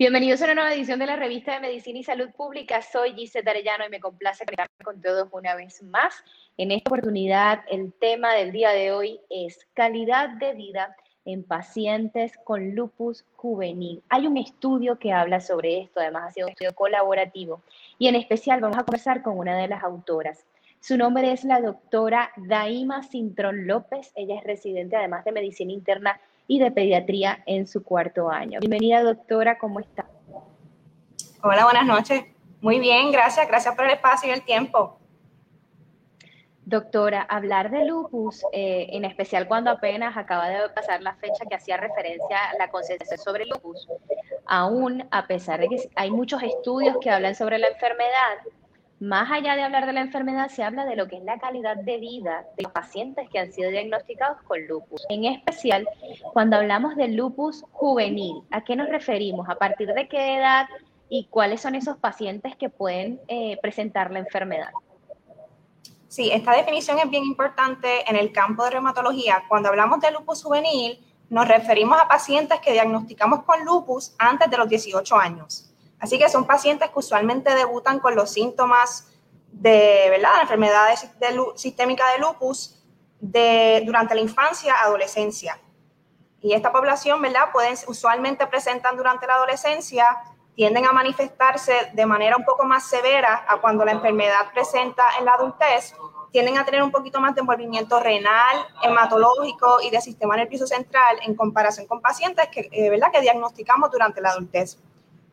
Bienvenidos a una nueva edición de la revista de Medicina y Salud Pública. Soy Gisette Arellano y me complace con todos una vez más. En esta oportunidad, el tema del día de hoy es calidad de vida en pacientes con lupus juvenil. Hay un estudio que habla sobre esto, además ha sido un estudio colaborativo y en especial vamos a conversar con una de las autoras. Su nombre es la doctora Daima Cintrón López. Ella es residente además de medicina interna y de pediatría en su cuarto año. Bienvenida doctora, ¿cómo está? Hola, buenas noches. Muy bien, gracias. Gracias por el espacio y el tiempo. Doctora, hablar de lupus, eh, en especial cuando apenas acaba de pasar la fecha que hacía referencia a la conciencia sobre lupus, aún a pesar de que hay muchos estudios que hablan sobre la enfermedad, más allá de hablar de la enfermedad, se habla de lo que es la calidad de vida de los pacientes que han sido diagnosticados con lupus. En especial, cuando hablamos de lupus juvenil, ¿a qué nos referimos? ¿A partir de qué edad y cuáles son esos pacientes que pueden eh, presentar la enfermedad? Sí, esta definición es bien importante en el campo de reumatología. Cuando hablamos de lupus juvenil, nos referimos a pacientes que diagnosticamos con lupus antes de los 18 años. Así que son pacientes que usualmente debutan con los síntomas de ¿verdad? la enfermedad sistémica de lupus de, durante la infancia, adolescencia. Y esta población, ¿verdad? Pueden, usualmente presentan durante la adolescencia tienden a manifestarse de manera un poco más severa a cuando la enfermedad presenta en la adultez, tienden a tener un poquito más de envolvimiento renal, hematológico y de sistema nervioso central en comparación con pacientes que, eh, ¿verdad? que diagnosticamos durante la adultez.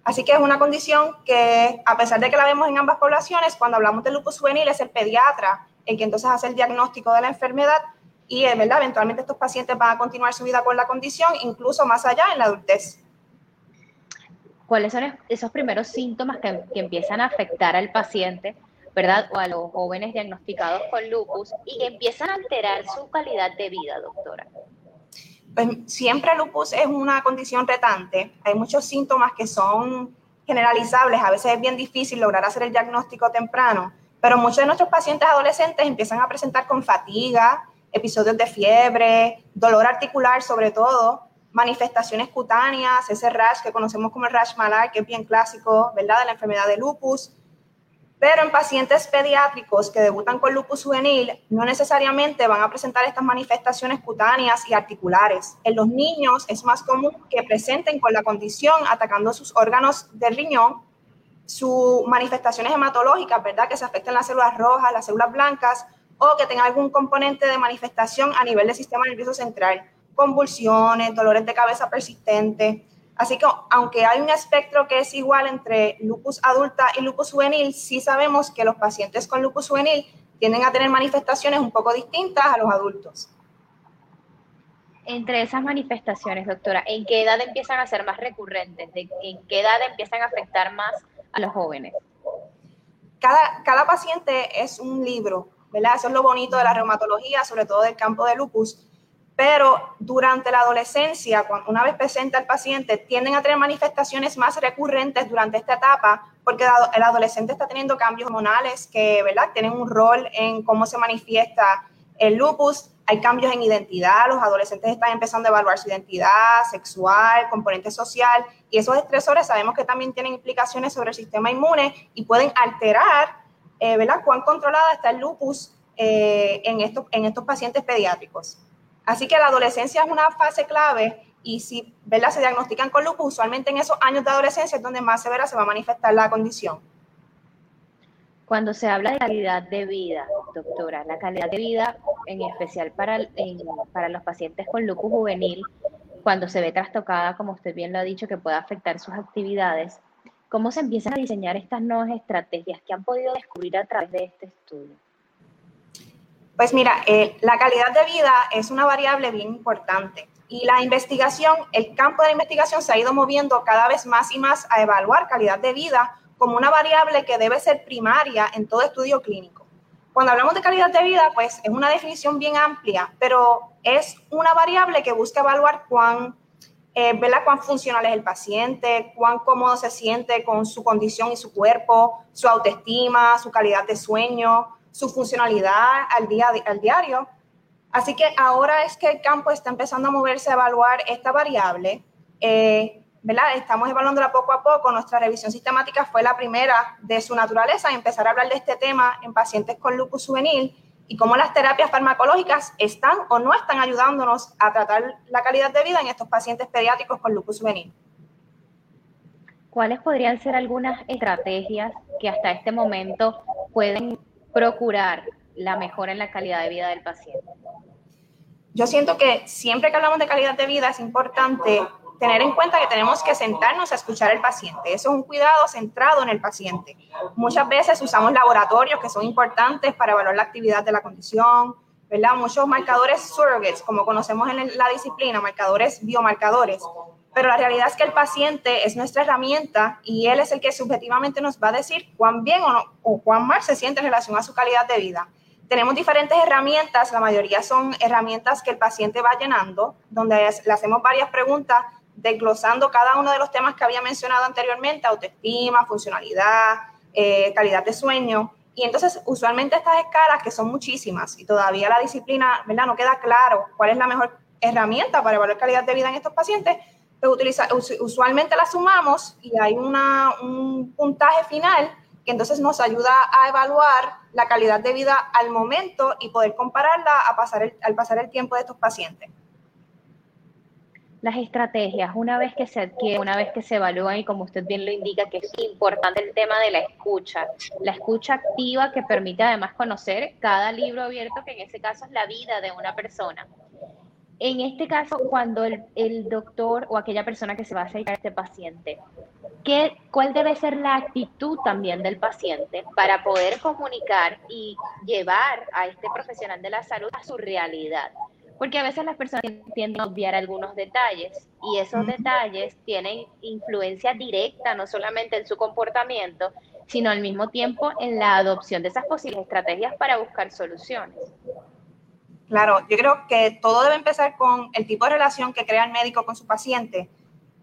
Así que es una condición que, a pesar de que la vemos en ambas poblaciones, cuando hablamos de lupus juvenil es el pediatra el que entonces hace el diagnóstico de la enfermedad y eh, ¿verdad? eventualmente estos pacientes van a continuar su vida con la condición, incluso más allá en la adultez cuáles son esos primeros síntomas que, empiezan a afectar al paciente, ¿verdad? O a los jóvenes diagnosticados con lupus y que empiezan a alterar su calidad de vida, doctora. Pues siempre el lupus es una condición retante. Hay muchos síntomas que son generalizables. A veces es bien difícil lograr hacer el diagnóstico temprano, pero muchos de nuestros pacientes adolescentes empiezan a presentar con fatiga, episodios de fiebre, dolor articular sobre todo, manifestaciones cutáneas, ese rash que conocemos como el rash malar, que es bien clásico, ¿verdad?, de la enfermedad de lupus. Pero en pacientes pediátricos que debutan con lupus juvenil, no necesariamente van a presentar estas manifestaciones cutáneas y articulares. En los niños es más común que presenten con la condición atacando sus órganos del riñón, sus manifestaciones hematológicas, ¿verdad? Que se afecten las células rojas, las células blancas, o que tengan algún componente de manifestación a nivel del sistema nervioso central convulsiones, dolores de cabeza persistentes. Así que aunque hay un espectro que es igual entre lupus adulta y lupus juvenil, sí sabemos que los pacientes con lupus juvenil tienden a tener manifestaciones un poco distintas a los adultos. Entre esas manifestaciones, doctora, ¿en qué edad empiezan a ser más recurrentes? ¿En qué edad empiezan a afectar más a los jóvenes? Cada, cada paciente es un libro, ¿verdad? Eso es lo bonito de la reumatología, sobre todo del campo de lupus pero durante la adolescencia, una vez presenta el paciente, tienden a tener manifestaciones más recurrentes durante esta etapa, porque el adolescente está teniendo cambios hormonales que, ¿verdad?, tienen un rol en cómo se manifiesta el lupus. Hay cambios en identidad, los adolescentes están empezando a evaluar su identidad sexual, componente social, y esos estresores sabemos que también tienen implicaciones sobre el sistema inmune y pueden alterar, eh, ¿verdad?, cuán controlada está el lupus eh, en, estos, en estos pacientes pediátricos. Así que la adolescencia es una fase clave y si ¿verdad? se diagnostican con lupus, usualmente en esos años de adolescencia es donde más severa se va a manifestar la condición. Cuando se habla de calidad de vida, doctora, la calidad de vida, en especial para, para los pacientes con lupus juvenil, cuando se ve trastocada, como usted bien lo ha dicho, que puede afectar sus actividades, ¿cómo se empiezan a diseñar estas nuevas estrategias que han podido descubrir a través de este estudio? Pues mira, eh, la calidad de vida es una variable bien importante. Y la investigación, el campo de la investigación se ha ido moviendo cada vez más y más a evaluar calidad de vida como una variable que debe ser primaria en todo estudio clínico. Cuando hablamos de calidad de vida, pues es una definición bien amplia, pero es una variable que busca evaluar cuán, eh, cuán funcional es el paciente, cuán cómodo se siente con su condición y su cuerpo, su autoestima, su calidad de sueño, su funcionalidad al, día, al diario. Así que ahora es que el campo está empezando a moverse a evaluar esta variable. Eh, ¿verdad? Estamos evaluándola poco a poco. Nuestra revisión sistemática fue la primera de su naturaleza, empezar a hablar de este tema en pacientes con lupus juvenil y cómo las terapias farmacológicas están o no están ayudándonos a tratar la calidad de vida en estos pacientes pediátricos con lupus juvenil. ¿Cuáles podrían ser algunas estrategias que hasta este momento pueden procurar la mejora en la calidad de vida del paciente? Yo siento que siempre que hablamos de calidad de vida es importante tener en cuenta que tenemos que sentarnos a escuchar al paciente. Eso es un cuidado centrado en el paciente. Muchas veces usamos laboratorios que son importantes para evaluar la actividad de la condición, ¿verdad? Muchos marcadores surrogates, como conocemos en la disciplina, marcadores biomarcadores. Pero la realidad es que el paciente es nuestra herramienta y él es el que subjetivamente nos va a decir cuán bien o, no, o cuán mal se siente en relación a su calidad de vida. Tenemos diferentes herramientas, la mayoría son herramientas que el paciente va llenando, donde le hacemos varias preguntas desglosando cada uno de los temas que había mencionado anteriormente, autoestima, funcionalidad, eh, calidad de sueño. Y entonces, usualmente estas escalas, que son muchísimas, y todavía la disciplina, ¿verdad? No queda claro cuál es la mejor herramienta para evaluar calidad de vida en estos pacientes, pues utiliza, usualmente la sumamos y hay una, un puntaje final que entonces nos ayuda a evaluar la calidad de vida al momento y poder compararla pasar al pasar el tiempo de estos pacientes las estrategias, una vez que se adquiere, una vez que se evalúan y como usted bien lo indica, que es importante el tema de la escucha, la escucha activa que permite además conocer cada libro abierto, que en ese caso es la vida de una persona. En este caso, cuando el, el doctor o aquella persona que se va a acercar a este paciente, ¿qué, ¿cuál debe ser la actitud también del paciente para poder comunicar y llevar a este profesional de la salud a su realidad? Porque a veces las personas tienden a obviar algunos detalles y esos detalles tienen influencia directa no solamente en su comportamiento, sino al mismo tiempo en la adopción de esas posibles estrategias para buscar soluciones. Claro, yo creo que todo debe empezar con el tipo de relación que crea el médico con su paciente.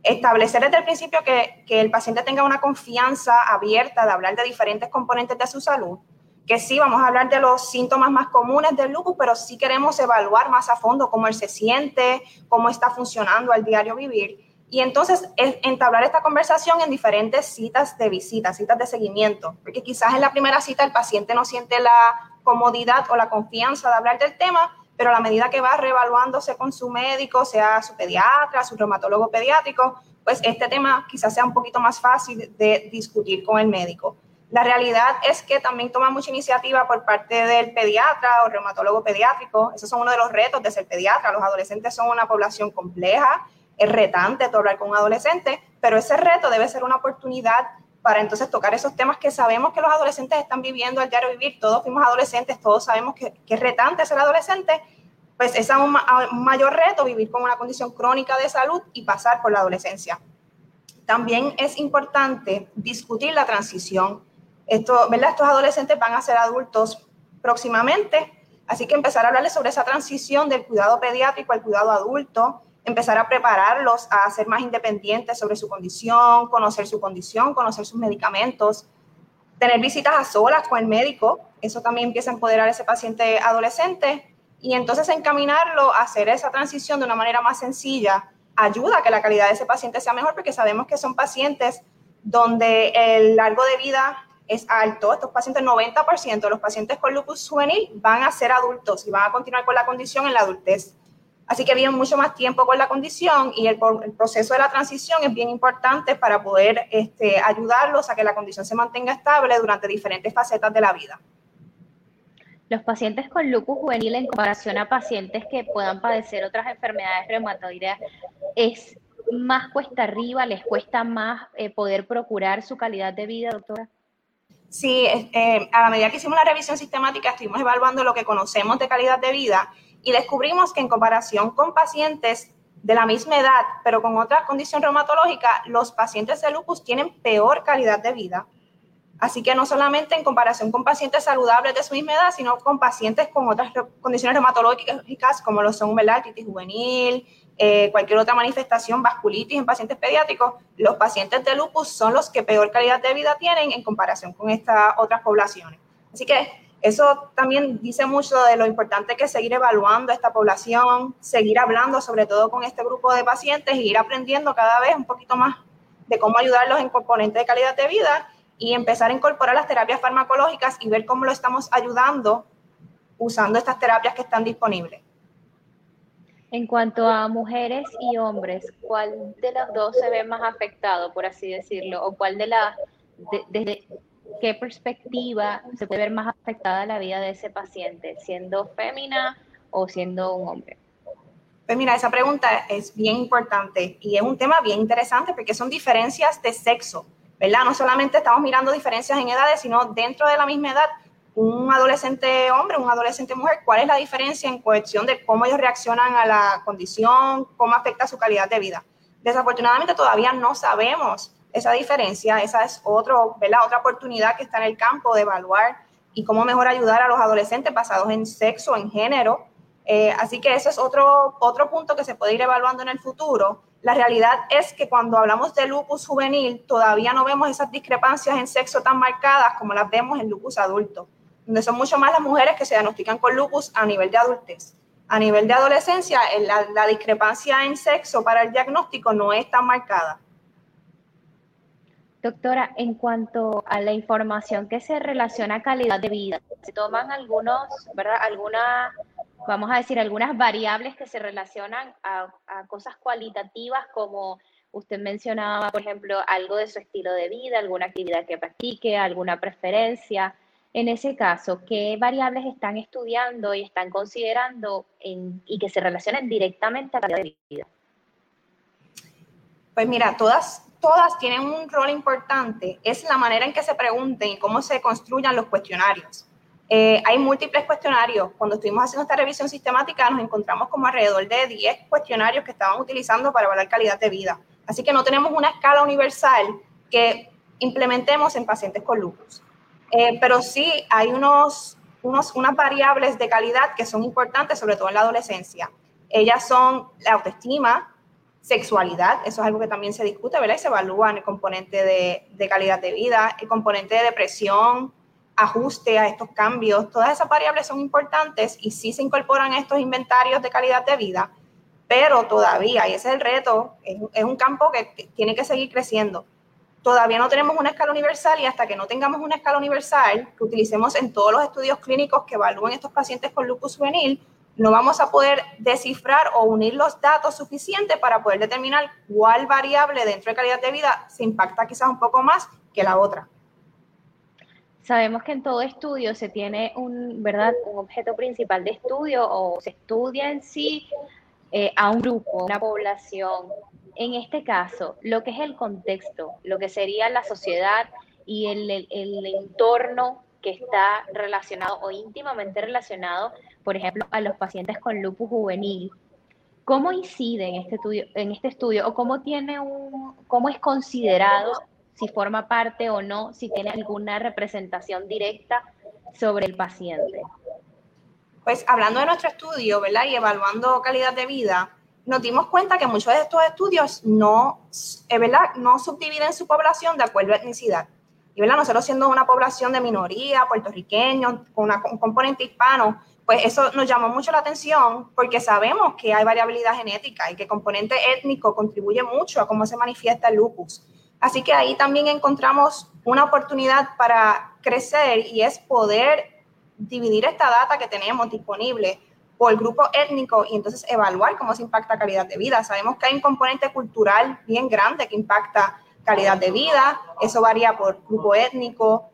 Establecer desde el principio que, que el paciente tenga una confianza abierta de hablar de diferentes componentes de su salud que sí, vamos a hablar de los síntomas más comunes del lupus, pero sí queremos evaluar más a fondo cómo él se siente, cómo está funcionando al diario vivir. Y entonces entablar esta conversación en diferentes citas de visita, citas de seguimiento, porque quizás en la primera cita el paciente no siente la comodidad o la confianza de hablar del tema, pero a la medida que va reevaluándose con su médico, sea su pediatra, su reumatólogo pediátrico, pues este tema quizás sea un poquito más fácil de discutir con el médico. La realidad es que también toma mucha iniciativa por parte del pediatra o reumatólogo pediátrico. Esos son uno de los retos de ser pediatra. Los adolescentes son una población compleja, es retante hablar con un adolescente, pero ese reto debe ser una oportunidad para entonces tocar esos temas que sabemos que los adolescentes están viviendo al diario vivir. Todos fuimos adolescentes, todos sabemos que, es retante ser adolescente, pues es un, mayor reto vivir con una condición crónica de salud y pasar por la adolescencia. También es importante discutir la transición. Estos adolescentes van a ser adultos próximamente, así que empezar a hablarles sobre esa transición del cuidado pediátrico al cuidado adulto, empezar a prepararlos a ser más independientes sobre su condición, conocer su condición, conocer sus medicamentos, tener visitas a solas con el médico, eso también empieza a empoderar a ese paciente adolescente y entonces encaminarlo a hacer esa transición de una manera más sencilla ayuda a que la calidad de ese paciente sea mejor porque sabemos que son pacientes donde el largo de vida es alto. Estos pacientes, 90% de los pacientes con lupus juvenil van a ser adultos y van a continuar con la condición en la adultez. Así que viven mucho más tiempo con la condición y el, proceso de la transición es bien importante para poder este, ayudarlos a que la condición se mantenga estable durante diferentes facetas de la vida. Los pacientes con lupus juvenil en comparación a pacientes que puedan padecer otras enfermedades reumatoideas es más cuesta arriba, les cuesta más eh, poder procurar su calidad de vida, doctora. Sí, eh, a la medida que hicimos la revisión sistemática, estuvimos evaluando lo que conocemos de calidad de vida y descubrimos que en comparación con pacientes de la misma edad, pero con otra condición reumatológica, los pacientes de lupus tienen peor calidad de vida. Así que no solamente en comparación con pacientes saludables de su misma edad, sino con pacientes con otras condiciones reumatológicas como lo son la artritis juvenil, eh, cualquier otra manifestación, vasculitis en pacientes pediátricos, los pacientes de lupus son los que peor calidad de vida tienen en comparación con estas otras poblaciones. Así que eso también dice mucho de lo importante que es seguir evaluando esta población, seguir hablando sobre todo con este grupo de pacientes y ir aprendiendo cada vez un poquito más de cómo ayudarlos en componentes de calidad de vida y empezar a incorporar las terapias farmacológicas y ver cómo lo estamos ayudando usando estas terapias que están disponibles. En cuanto a mujeres y hombres, ¿cuál de los dos se ve más afectado, por así decirlo? ¿O cuál de las, desde qué perspectiva se puede ver más afectada la vida de ese paciente, siendo fémina o siendo un hombre? Pues mira, esa pregunta es bien importante y es un tema bien interesante porque son diferencias de sexo, ¿verdad? No solamente estamos mirando diferencias en edades, sino dentro de la misma edad, un adolescente hombre, un adolescente mujer, ¿cuál es la diferencia en cuestión de cómo ellos reaccionan a la condición, cómo afecta su calidad de vida? Desafortunadamente todavía no sabemos esa diferencia, esa es otro, otra oportunidad que está en el campo de evaluar y cómo mejor ayudar a los adolescentes basados en sexo, en género. Eh, así que eso es otro, otro punto que se puede ir evaluando en el futuro. La realidad es que cuando hablamos de lupus juvenil, todavía no vemos esas discrepancias en sexo tan marcadas como las vemos en lupus adulto, donde son mucho más las mujeres que se diagnostican con lupus a nivel de adultez. A nivel de adolescencia, la, la discrepancia en sexo para el diagnóstico no es tan marcada. Doctora, en cuanto a la información que se relaciona a calidad de vida, se toman algunos, ¿verdad? Algunas, vamos a decir, algunas variables que se relacionan a, cosas cualitativas como usted mencionaba, por ejemplo, algo de su estilo de vida, alguna actividad que practique, alguna preferencia. En ese caso, ¿qué variables están estudiando y están considerando y que se relacionen directamente a calidad de vida? Pues mira, todas todas tienen un rol importante es la manera en que se pregunten y cómo se construyan los cuestionarios. Eh, hay múltiples cuestionarios. Cuando estuvimos haciendo esta revisión sistemática, nos encontramos como alrededor de 10 cuestionarios que estaban utilizando para evaluar calidad de vida. Así que no tenemos una escala universal que implementemos en pacientes con lupus. Eh, pero sí hay unos, unos, unas variables de calidad que son importantes, sobre todo en la adolescencia. Ellas son la autoestima, sexualidad, eso es algo que también se discute, ¿verdad? Y se evalúa en el componente de, calidad de vida, el componente de depresión, ajuste a estos cambios, todas esas variables son importantes y sí se incorporan a estos inventarios de calidad de vida, pero todavía, y ese es el reto, es, es un campo que tiene que seguir creciendo. Todavía no tenemos una escala universal y hasta que no tengamos una escala universal que utilicemos en todos los estudios clínicos que evalúen estos pacientes con lupus juvenil, no vamos a poder descifrar o unir los datos suficientes para poder determinar cuál variable dentro de calidad de vida se impacta quizás un poco más que la otra. Sabemos que en todo estudio se tiene un, ¿verdad? un objeto principal de estudio o se estudia en sí eh, a un grupo, una población. En este caso, lo que es el contexto, lo que sería la sociedad y el, el entorno que está relacionado o íntimamente relacionado, por ejemplo, a los pacientes con lupus juvenil. ¿Cómo incide en este estudio, en este estudio o cómo tiene un, cómo es considerado si forma parte o no, si tiene alguna representación directa sobre el paciente? Pues hablando de nuestro estudio, ¿verdad? Y evaluando calidad de vida, nos dimos cuenta que muchos de estos estudios no, ¿verdad? no subdividen su población de acuerdo a etnicidad. Y ¿verdad? nosotros siendo una población de minoría, puertorriqueños, con un componente hispano, pues eso nos llamó mucho la atención porque sabemos que hay variabilidad genética y que el componente étnico contribuye mucho a cómo se manifiesta el lupus. Así que ahí también encontramos una oportunidad para crecer y es poder dividir esta data que tenemos disponible por grupo étnico y entonces evaluar cómo se impacta calidad de vida. Sabemos que hay un componente cultural bien grande que impacta calidad de vida, eso varía por grupo étnico.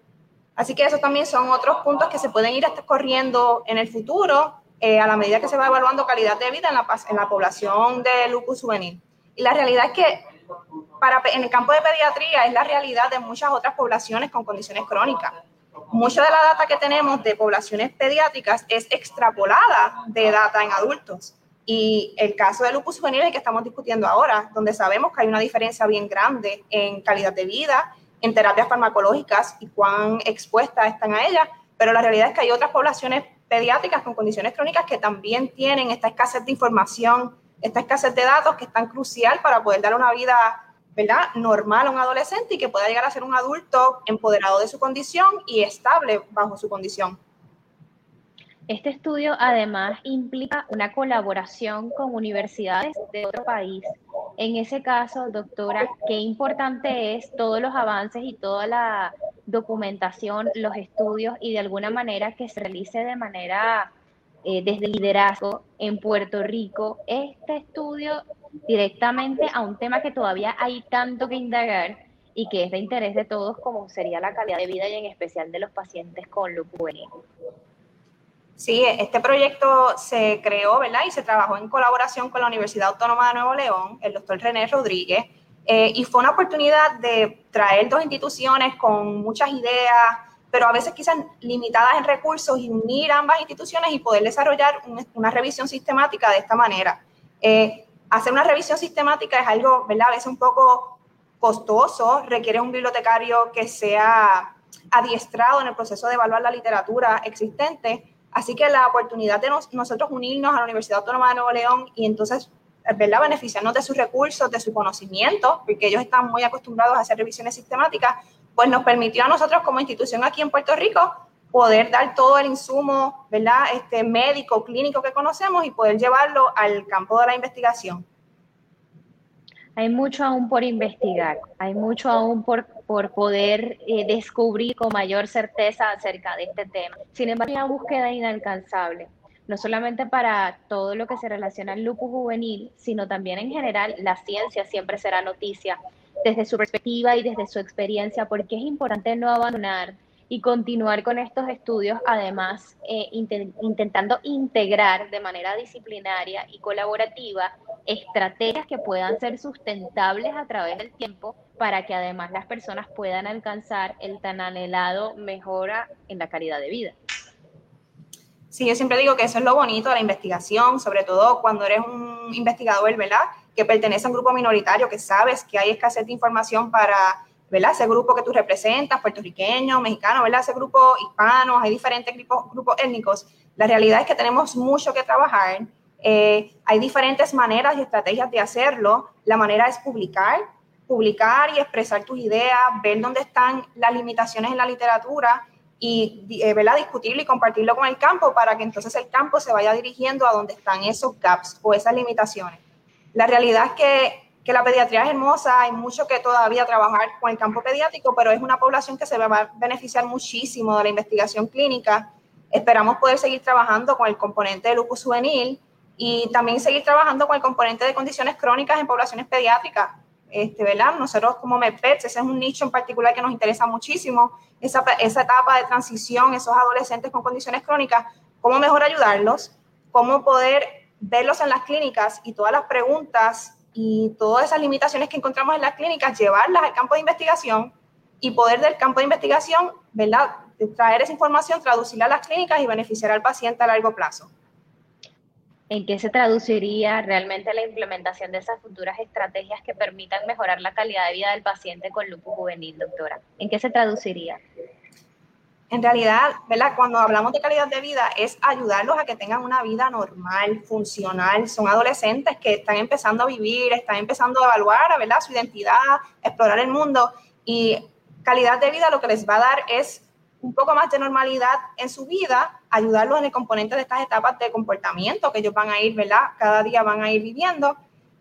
Así que esos también son otros puntos que se pueden ir corriendo en el futuro eh, a la medida que se va evaluando calidad de vida en la, en la población de lupus juvenil. Y la realidad es que para, en el campo de pediatría es la realidad de muchas otras poblaciones con condiciones crónicas. Mucha de la data que tenemos de poblaciones pediátricas es extrapolada de data en adultos. Y el caso de lupus juvenil que estamos discutiendo ahora, donde sabemos que hay una diferencia bien grande en calidad de vida, en terapias farmacológicas y cuán expuestas están a ellas, pero la realidad es que hay otras poblaciones pediátricas con condiciones crónicas que también tienen esta escasez de información, esta escasez de datos que es tan crucial para poder dar una vida ¿verdad? normal a un adolescente y que pueda llegar a ser un adulto empoderado de su condición y estable bajo su condición. Este estudio además implica una colaboración con universidades de otro país. En ese caso, doctora, qué importante es todos los avances y toda la documentación, los estudios y de alguna manera que se realice de manera eh, desde liderazgo en Puerto Rico este estudio directamente a un tema que todavía hay tanto que indagar y que es de interés de todos como sería la calidad de vida y en especial de los pacientes con lupus. Sí, este proyecto se creó, ¿verdad? Y se trabajó en colaboración con la Universidad Autónoma de Nuevo León, el doctor René Rodríguez, eh, y fue una oportunidad de traer dos instituciones con muchas ideas, pero a veces quizás limitadas en recursos y unir ambas instituciones y poder desarrollar una revisión sistemática de esta manera. Eh, hacer una revisión sistemática es algo, ¿verdad? A veces un poco costoso, requiere un bibliotecario que sea adiestrado en el proceso de evaluar la literatura existente. Así que la oportunidad de nosotros unirnos a la Universidad Autónoma de Nuevo León y entonces ¿verdad? beneficiarnos de sus recursos, de su conocimiento, porque ellos están muy acostumbrados a hacer revisiones sistemáticas, pues nos permitió a nosotros como institución aquí en Puerto Rico poder dar todo el insumo, ¿verdad? Este médico, clínico que conocemos y poder llevarlo al campo de la investigación. Hay mucho aún por investigar, hay mucho aún por, por poder eh, descubrir con mayor certeza acerca de este tema. Sin embargo, la búsqueda inalcanzable no solamente para todo lo que se relaciona al lupus juvenil, sino también en general, la ciencia siempre será noticia desde su perspectiva y desde su experiencia, porque es importante no abandonar y continuar con estos estudios, además eh, intentando integrar de manera disciplinaria y colaborativa estrategias que puedan ser sustentables a través del tiempo para que además las personas puedan alcanzar el tan anhelado mejora en la calidad de vida. Sí, yo siempre digo que eso es lo bonito de la investigación, sobre todo cuando eres un investigador, ¿verdad? Que pertenece a un grupo minoritario, que sabes que hay escasez de información para, ¿verdad? Ese grupo que tú representas, puertorriqueño, mexicano, ¿verdad? Ese grupo hispano, hay diferentes grupos, grupos étnicos. La realidad es que tenemos mucho que trabajar. Eh, hay diferentes maneras y estrategias de hacerlo. La manera es publicar, publicar y expresar tus ideas, ver dónde están las limitaciones en la literatura y eh, ¿verdad? discutirlo y compartirlo con el campo para que entonces el campo se vaya dirigiendo a donde están esos gaps o esas limitaciones. La realidad es que, que, la pediatría es hermosa, hay mucho que todavía trabajar con el campo pediátrico, pero es una población que se va a beneficiar muchísimo de la investigación clínica. Esperamos poder seguir trabajando con el componente de lupus juvenil y también seguir trabajando con el componente de condiciones crónicas en poblaciones pediátricas este, ¿verdad? Nosotros como MedPets, ese es un nicho en particular que nos interesa muchísimo, esa, esa etapa de transición, esos adolescentes con condiciones crónicas, cómo mejor ayudarlos, cómo poder verlos en las clínicas y todas las preguntas y todas esas limitaciones que encontramos en las clínicas, llevarlas al campo de investigación y poder del campo de investigación, ¿verdad? Traer esa información, traducirla a las clínicas y beneficiar al paciente a largo plazo. ¿En qué se traduciría realmente la implementación de esas futuras estrategias que permitan mejorar la calidad de vida del paciente con lupus juvenil, doctora? ¿En qué se traduciría? En realidad, ¿verdad? Cuando hablamos de calidad de vida es ayudarlos a que tengan una vida normal, funcional. Son adolescentes que están empezando a vivir, están empezando a evaluar, ¿verdad? Su identidad, explorar el mundo y calidad de vida lo que les va a dar es un poco más de normalidad en su vida, ayudarlos en el componente de estas etapas de comportamiento que ellos van a ir, ¿verdad? Cada día van a ir viviendo.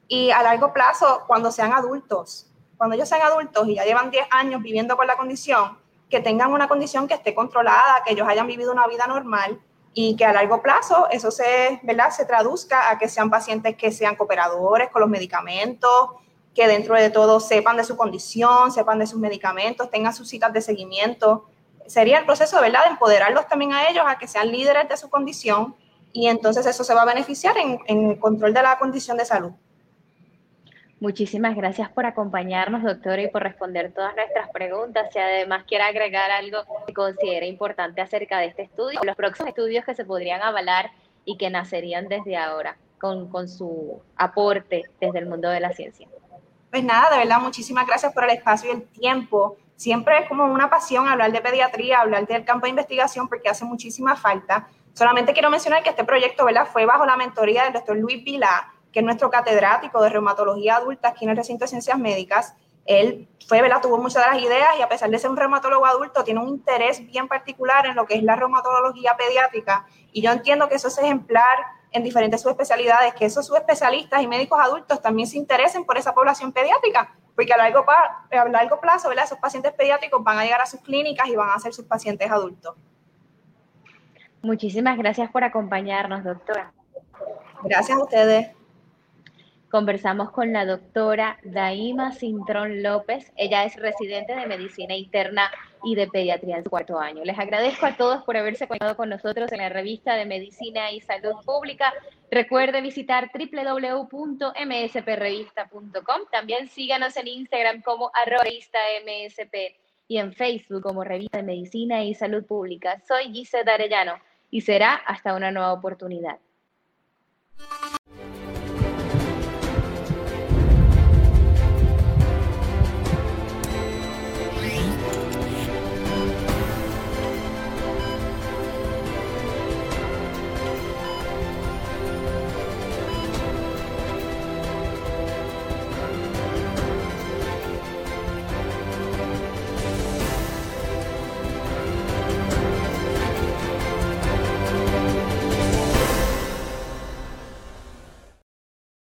Y a largo plazo, cuando sean adultos, cuando ellos sean adultos y ya llevan 10 años viviendo con la condición, que tengan una condición que esté controlada, que ellos hayan vivido una vida normal y que a largo plazo eso se, ¿verdad? se traduzca a que sean pacientes que sean cooperadores con los medicamentos, que dentro de todo sepan de su condición, sepan de sus medicamentos, tengan sus citas de seguimiento sería el proceso, ¿verdad?, de empoderarlos también a ellos, a que sean líderes de su condición y entonces eso se va a beneficiar en, en el control de la condición de salud. Muchísimas gracias por acompañarnos, doctora, y por responder todas nuestras preguntas. Si además quiere agregar algo que considere importante acerca de este estudio, los próximos estudios que se podrían avalar y que nacerían desde ahora. con, con su aporte desde el mundo de la ciencia. Pues nada, de verdad, muchísimas gracias por el espacio y el tiempo. Siempre es como una pasión hablar de pediatría, hablar del campo de investigación, porque hace muchísima falta. Solamente quiero mencionar que este proyecto ¿verdad? fue bajo la mentoría del doctor Luis Vilá, que es nuestro catedrático de reumatología adulta aquí en el recinto de ciencias médicas. Él fue, ¿verdad? tuvo muchas de las ideas y a pesar de ser un reumatólogo adulto, tiene un interés bien particular en lo que es la reumatología pediátrica. Y yo entiendo que eso es ejemplar en diferentes subespecialidades, que esos subespecialistas y médicos adultos también se interesen por esa población pediátrica, porque a largo, a largo plazo ¿verdad? esos pacientes pediátricos van a llegar a sus clínicas y van a ser sus pacientes adultos. Muchísimas gracias por acompañarnos, doctora. Gracias a ustedes. Conversamos con la doctora Daima Cintrón López. Ella es residente de medicina interna y de pediatría su cuarto año. Les agradezco a todos por haberse conectado con nosotros en la revista de Medicina y Salud Pública. Recuerde visitar www.msprevista.com. También síganos en Instagram como arroba msp y en Facebook como Revista de Medicina y Salud Pública. Soy Gisela Arellano y será hasta una nueva oportunidad.